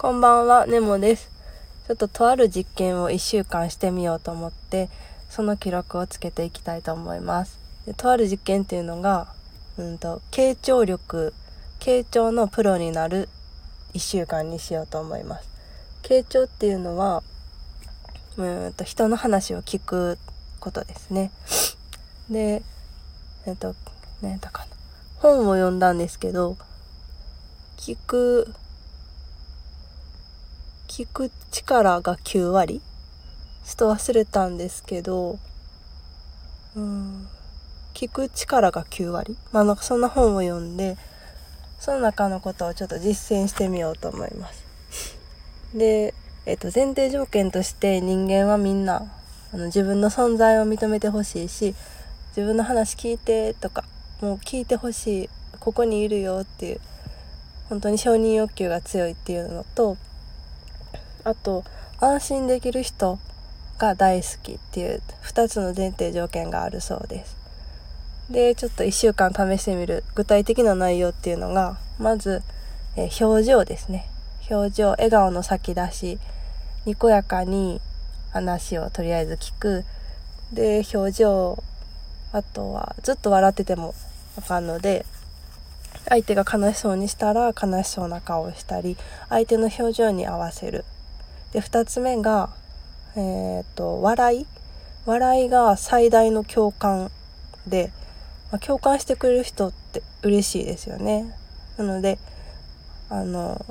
こんばんは、ネモです。ちょっととある実験を1週間してみようと思って、その記録をつけていきたいと思います。でとある実験っていうのが、うんと、傾聴力、傾聴のプロになる1週間にしようと思います。傾聴っていうのは、うんと、人の話を聞くことですね。で、えっと、何やったかな。本を読んだんですけど、聞く聞く力が9割？ちょっと忘れたんですけどうん聞く力が9割？まあなんかそんな本を読んでその中のことをちょっと実践してみようと思います。で、えっと、前提条件として人間はみんなあの自分の存在を認めてほしいし自分の話聞いてとかもう聞いてほしいここにいるよっていう本当に承認欲求が強いっていうのとあと安心できる人が大好きっていう2つの前提条件があるそうです。でちょっと1週間試してみる具体的な内容っていうのがまず、え表情ですね。表情笑顔の先出しにこやかに話をとりあえず聞く。で表情あとはずっと笑っててもあかんので相手が悲しそうにしたら悲しそうな顔をしたり相手の表情に合わせる。で2つ目が、えーと、笑い笑いが最大の共感で、まあ、共感してくれる人って嬉しいですよね。なのであの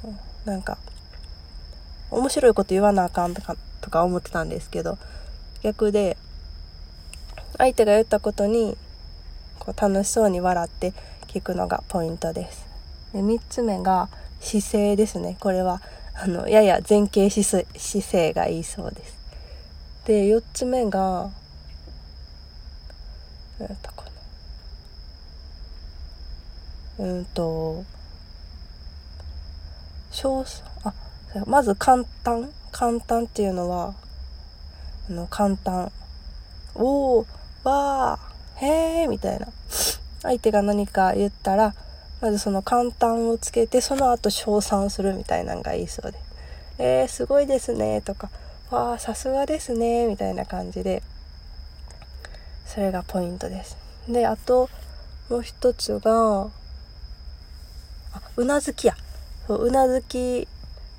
なんか面白いこと言わなあかんとかとか思ってたんですけど逆で相手が言ったことにこう楽しそうに笑って聞くのがポイントです。で3つ目が姿勢ですねこれはあのやや前傾姿勢がいいそうです。で4つ目が何やったかな。うんと少あまず簡単簡単っていうのはあの簡単。おおわーへえみたいな。相手が何か言ったらまずその簡単をつけてその後称賛するみたいなのがいいそうで「えー、すごいですね」とか「わあさすがですね」みたいな感じでそれがポイントです。であともう一つがあうなずきやうなずき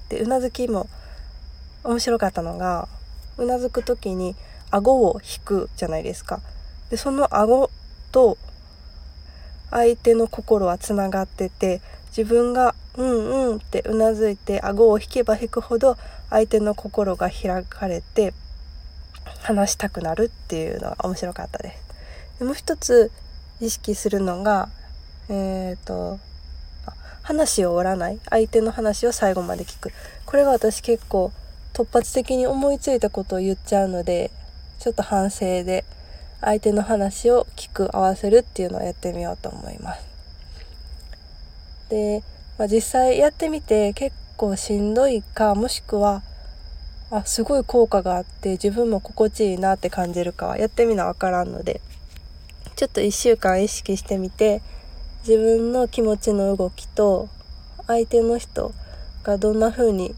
でうなずきも面白かったのがうなずく時に顎を引くじゃないですか。でその顎と相手の心はつながってて自分が「うんうん」ってうなずいて顎を引けば引くほど相手の心が開かれて話したくなるっていうのが面白かったです。でもう一つ意識するのがえっ、ー、と話を折らない相手の話を最後まで聞くこれが私結構突発的に思いついたことを言っちゃうのでちょっと反省で相手の話を聞く合わせるっていうのをやってみようと思います。で、まあ、実際やってみて結構しんどいかもしくはあすごい効果があって自分も心地いいなって感じるかはやってみな分からんのでちょっと1週間意識してみて自分の気持ちの動きと相手の人がどんな風に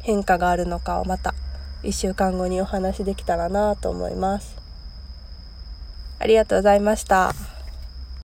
変化があるのかをまた1週間後にお話できたらなと思います。ありがとうございました。